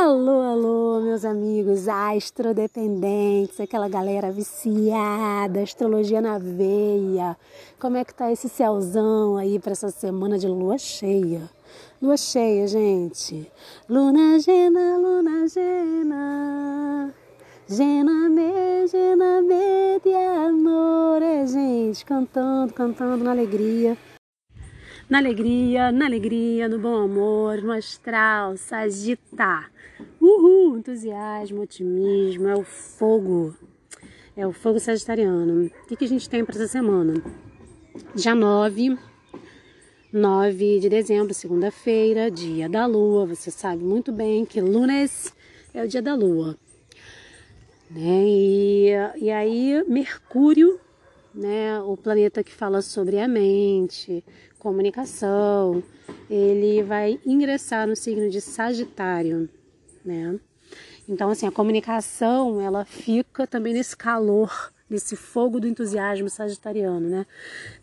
Alô, alô, meus amigos astrodependentes, aquela galera viciada, astrologia na veia. Como é que tá esse céuzão aí para essa semana de lua cheia? Lua cheia, gente. Luna gena, luna gena. Gena me, gena me de amor, é, gente, cantando, cantando na alegria na alegria, na alegria, no bom amor, no astral, sagitar. Uhul, entusiasmo, otimismo, é o fogo. É o fogo sagitariano. O que, que a gente tem para essa semana? Dia 9, 9 de dezembro, segunda-feira, dia da lua. Você sabe muito bem que lunes é o dia da lua. Né? E, e aí, Mercúrio né, o planeta que fala sobre a mente, comunicação, ele vai ingressar no signo de Sagitário, né? Então, assim, a comunicação, ela fica também nesse calor, nesse fogo do entusiasmo sagitariano, né?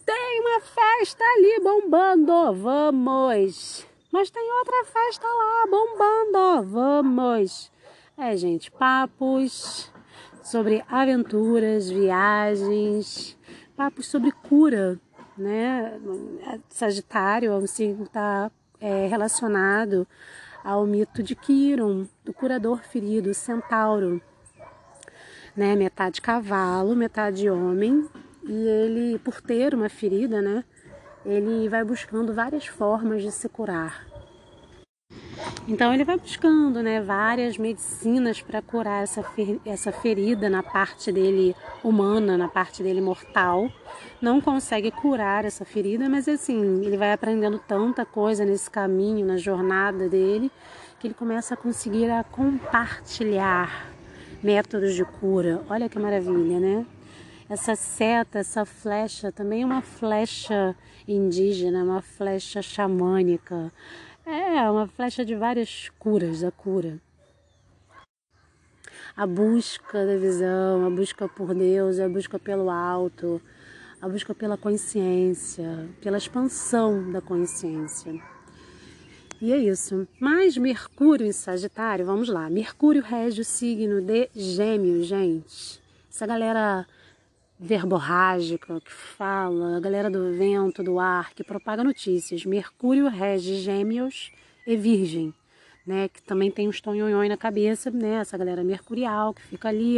Tem uma festa ali bombando, vamos! Mas tem outra festa lá bombando, vamos! É, gente, papos sobre aventuras, viagens, papos sobre cura, né? Sagitário que está é, relacionado ao mito de Quiron, do curador ferido, centauro, né? Metade cavalo, metade homem, e ele, por ter uma ferida, né? Ele vai buscando várias formas de se curar. Então ele vai buscando né, várias medicinas para curar essa, fer essa ferida na parte dele humana, na parte dele mortal. Não consegue curar essa ferida, mas assim, ele vai aprendendo tanta coisa nesse caminho, na jornada dele, que ele começa a conseguir a compartilhar métodos de cura. Olha que maravilha, né? Essa seta, essa flecha, também é uma flecha indígena, uma flecha xamânica. É, uma flecha de várias curas, a cura. A busca da visão, a busca por Deus, a busca pelo alto, a busca pela consciência, pela expansão da consciência. E é isso. Mas Mercúrio em Sagitário, vamos lá. Mercúrio rege o signo de Gêmeos, gente. Essa galera verborrágica que fala, a galera do vento, do ar, que propaga notícias. Mercúrio rege Gêmeos e Virgem, né? Que também tem uns tonhonhões na cabeça, né? Essa galera mercurial que fica ali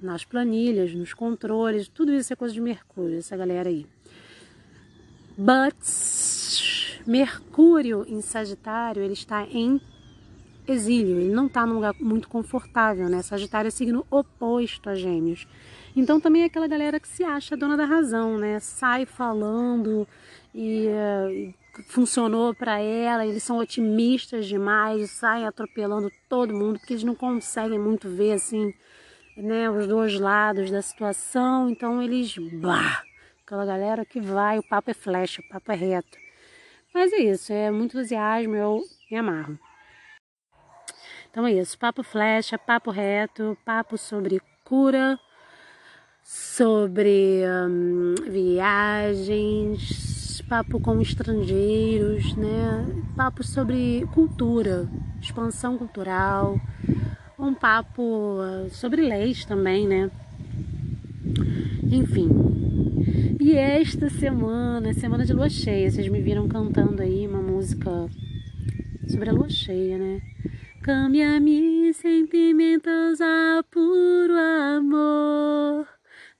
nas planilhas, nos controles, tudo isso é coisa de Mercúrio, essa galera aí. But Mercúrio em Sagitário, ele está em exílio, ele não está num lugar muito confortável, né? Sagitário é signo oposto a Gêmeos. Então também é aquela galera que se acha dona da razão, né? Sai falando e uh, funcionou para ela, eles são otimistas demais, saem atropelando todo mundo, porque eles não conseguem muito ver assim, né, os dois lados da situação, então eles, bah, aquela galera que vai, o papo é flecha, o papo é reto. Mas é isso, é muito entusiasmo, eu me amarro. Então é isso, papo flecha, papo reto, papo sobre cura, sobre hum, viagens, papo com estrangeiros, né? Papo sobre cultura, expansão cultural, um papo uh, sobre leis também, né? Enfim. E esta semana, semana de lua cheia, vocês me viram cantando aí uma música sobre a lua cheia, né? Cambia-me sentimentos a puro amor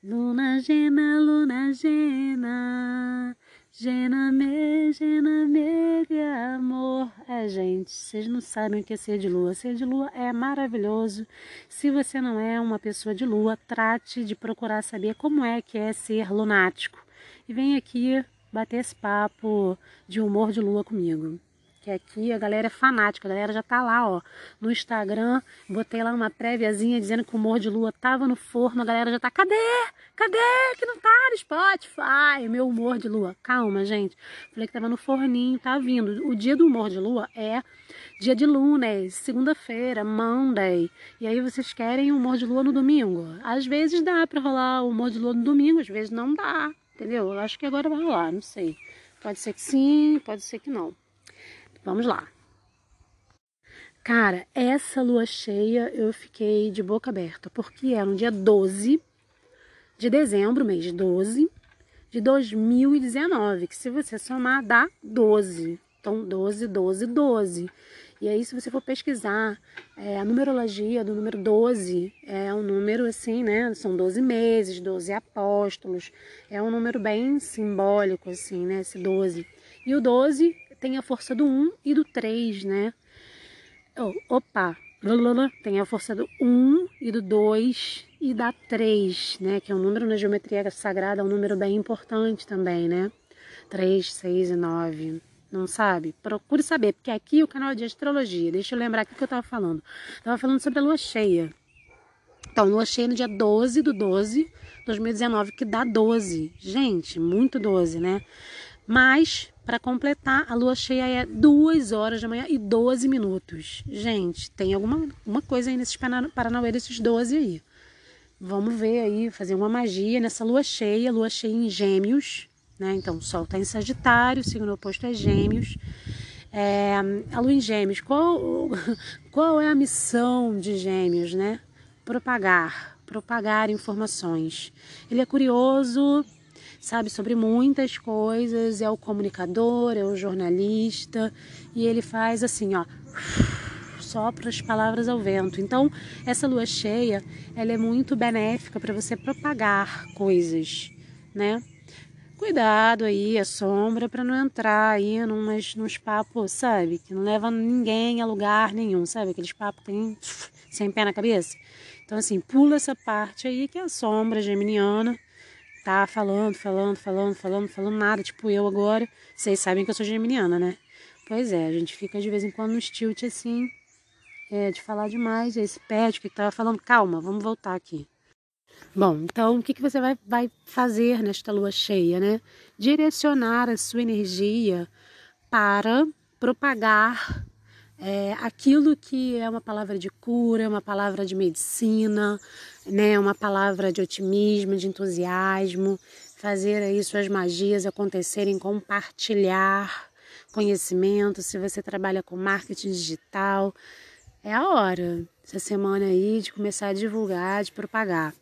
Luna gena, luna gena, gena me, gena me de amor. É, gente, vocês não sabem o que é ser de lua. Ser de lua é maravilhoso. Se você não é uma pessoa de lua, trate de procurar saber como é que é ser lunático. E vem aqui bater esse papo de humor de lua comigo que aqui a galera é fanática, a galera já tá lá, ó, no Instagram, botei lá uma préviazinha dizendo que o Morro de Lua tava no forno, a galera já tá, cadê? Cadê? Que não tá no Spotify, meu humor de lua. Calma, gente. Falei que tava no forninho, tá vindo. O dia do humor de lua é dia de lunes, segunda-feira, Monday. E aí vocês querem o humor de lua no domingo? Às vezes dá pra rolar o humor de lua no domingo, às vezes não dá, entendeu? Eu acho que agora vai rolar, não sei. Pode ser que sim, pode ser que não. Vamos lá. Cara, essa lua cheia eu fiquei de boca aberta, porque é no dia 12 de dezembro, mês 12 de 2019, que se você somar dá 12. Então, 12, 12, 12. E aí, se você for pesquisar, é, a numerologia do número 12 é um número assim, né? São 12 meses, 12 apóstolos. É um número bem simbólico, assim, né? Esse 12. E o 12 tem a força do 1 e do 3, né? Oh, opa! Tem a força do 1 e do 2 e da 3, né? Que é um número na geometria sagrada, é um número bem importante também, né? 3, 6 e 9 não sabe? Procure saber, porque aqui o canal é de astrologia. Deixa eu lembrar o que eu estava falando. Estava falando sobre a lua cheia. Então, lua cheia no dia 12 do 12 2019, que dá 12. Gente, muito 12, né? Mas, para completar, a lua cheia é 2 horas da manhã e 12 minutos. Gente, tem alguma uma coisa aí nesses Paranauê, desses 12 aí. Vamos ver aí, fazer uma magia nessa lua cheia, lua cheia em gêmeos, né? Então, o Sol está em Sagitário, o signo oposto é Gêmeos. É, a Lua em Gêmeos, qual, qual é a missão de Gêmeos, né? Propagar, propagar informações. Ele é curioso, sabe sobre muitas coisas, é o comunicador, é o jornalista, e ele faz assim, ó, sopra as palavras ao vento. Então, essa lua cheia, ela é muito benéfica para você propagar coisas, né? cuidado aí, a sombra, para não entrar aí numas, nos papos, sabe? Que não leva ninguém a lugar nenhum, sabe? Aqueles papos que tem sem pé na cabeça. Então, assim, pula essa parte aí que é a sombra geminiana tá falando, falando, falando, falando, falando nada, tipo eu agora. Vocês sabem que eu sou geminiana, né? Pois é, a gente fica de vez em quando nos tilt assim, é, de falar demais, aí se perde, que tava falando, calma, vamos voltar aqui. Bom, então o que, que você vai, vai fazer nesta lua cheia, né? Direcionar a sua energia para propagar é, aquilo que é uma palavra de cura, uma palavra de medicina, né? Uma palavra de otimismo, de entusiasmo, fazer aí suas magias acontecerem, compartilhar conhecimento. Se você trabalha com marketing digital, é a hora essa semana aí de começar a divulgar, de propagar.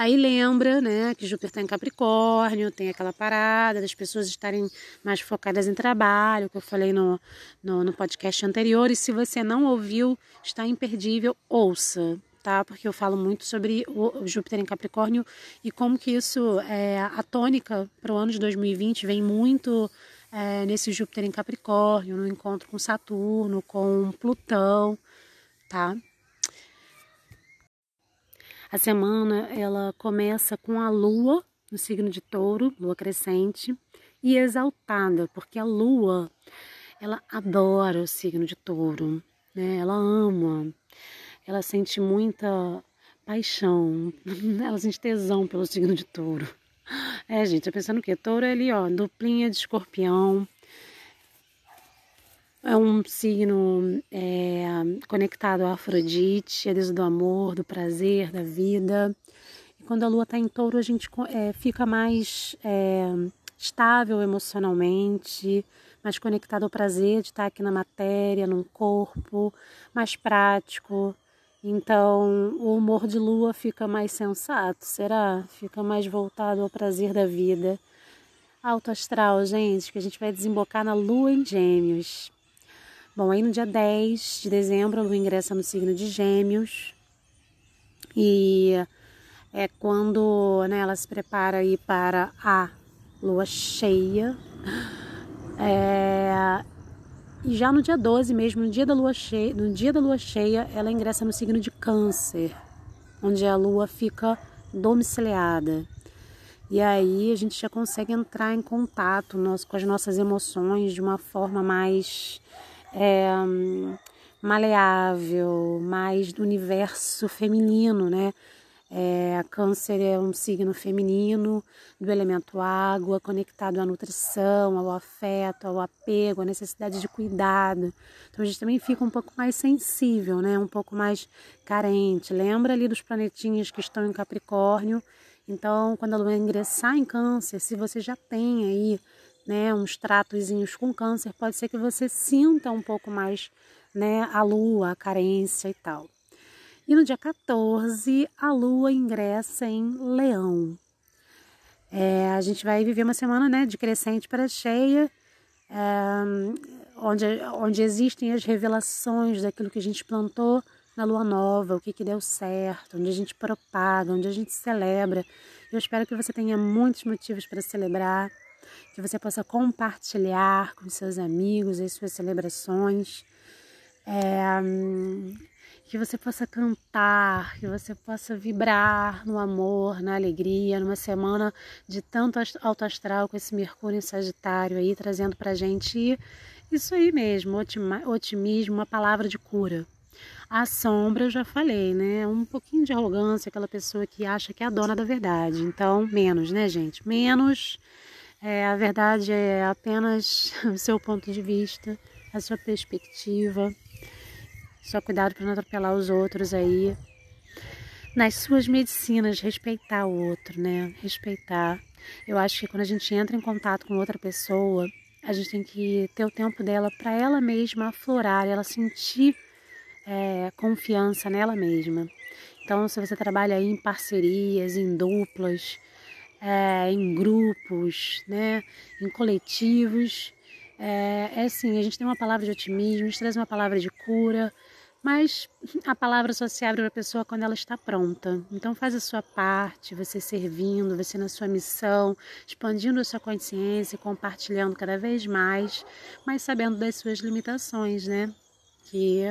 Aí lembra, né, que Júpiter está em Capricórnio, tem aquela parada das pessoas estarem mais focadas em trabalho, que eu falei no, no, no podcast anterior. E se você não ouviu, está imperdível, ouça, tá? Porque eu falo muito sobre o Júpiter em Capricórnio e como que isso é a tônica para o ano de 2020 vem muito é, nesse Júpiter em Capricórnio, no encontro com Saturno, com Plutão, tá? A semana ela começa com a lua no signo de touro, lua crescente, e exaltada, porque a lua ela adora o signo de touro, né? ela ama, ela sente muita paixão, ela sente tesão pelo signo de touro. É, gente, eu pensando o quê? Touro é ali, ó, duplinha de escorpião, é um signo é, conectado a Afrodite, a deusa do amor, do prazer, da vida. E quando a lua está em touro, a gente é, fica mais é, estável emocionalmente, mais conectado ao prazer de estar aqui na matéria, no corpo, mais prático. Então, o humor de lua fica mais sensato, será? Fica mais voltado ao prazer da vida. Alto astral, gente, que a gente vai desembocar na lua em Gêmeos. Bom, aí no dia 10 de dezembro, a lua ingressa no signo de Gêmeos. E é quando né, ela se prepara aí para a lua cheia. É, e já no dia 12 mesmo, no dia da lua cheia, no dia da lua cheia, ela ingressa no signo de Câncer, onde a lua fica domiciliada. E aí a gente já consegue entrar em contato nós, com as nossas emoções de uma forma mais é, maleável, mais do universo feminino, né? É, câncer é um signo feminino do elemento água, conectado à nutrição, ao afeto, ao apego, à necessidade de cuidado. Então a gente também fica um pouco mais sensível, né? Um pouco mais carente. Lembra ali dos planetinhas que estão em Capricórnio. Então, quando a lua ingressar em Câncer, se você já tem aí né, uns tratozinhos com câncer, pode ser que você sinta um pouco mais né, a lua, a carência e tal. E no dia 14, a lua ingressa em Leão. É, a gente vai viver uma semana né, de crescente para cheia, é, onde, onde existem as revelações daquilo que a gente plantou na lua nova, o que, que deu certo, onde a gente propaga, onde a gente celebra. Eu espero que você tenha muitos motivos para celebrar, que você possa compartilhar com seus amigos as suas celebrações. É, que você possa cantar, que você possa vibrar no amor, na alegria, numa semana de tanto alto astral com esse Mercúrio em Sagitário aí, trazendo pra gente isso aí mesmo, otimismo, uma palavra de cura. A sombra, eu já falei, né? Um pouquinho de arrogância, aquela pessoa que acha que é a dona da verdade. Então, menos, né, gente? Menos. É, a verdade é apenas o seu ponto de vista, a sua perspectiva. Só cuidado para não atropelar os outros aí. Nas suas medicinas, respeitar o outro, né? Respeitar. Eu acho que quando a gente entra em contato com outra pessoa, a gente tem que ter o tempo dela para ela mesma aflorar, ela sentir é, confiança nela mesma. Então, se você trabalha em parcerias, em duplas, é, em grupos, né, em coletivos, é, é assim, a gente tem uma palavra de otimismo, a gente traz uma palavra de cura, mas a palavra só se abre para a pessoa quando ela está pronta. Então faz a sua parte, você servindo, você na sua missão, expandindo a sua consciência, compartilhando cada vez mais, mas sabendo das suas limitações, né? Que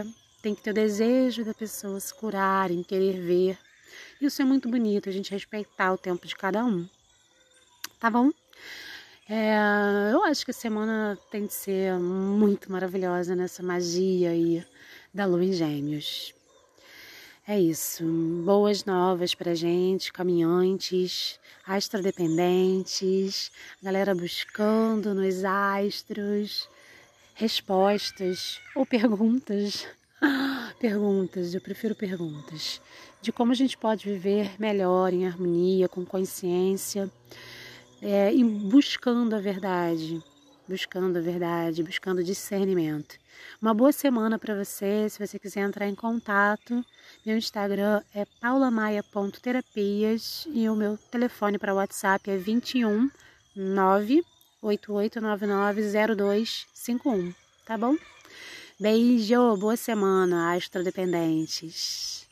tem que ter o desejo da pessoa se curar, em querer ver. Isso é muito bonito, a gente respeitar o tempo de cada um. Tá bom? É, eu acho que a semana tem de ser muito maravilhosa nessa magia aí da Lua em Gêmeos. É isso. Boas novas pra gente, caminhantes, astrodependentes, galera buscando nos astros respostas ou perguntas. Perguntas, eu prefiro perguntas. De como a gente pode viver melhor, em harmonia, com consciência, é, e buscando a verdade buscando a verdade, buscando discernimento. Uma boa semana para você. Se você quiser entrar em contato, meu Instagram é paulamaia.terapias e o meu telefone para WhatsApp é 21 988990251, tá bom? Beijo, boa semana, astrodependentes.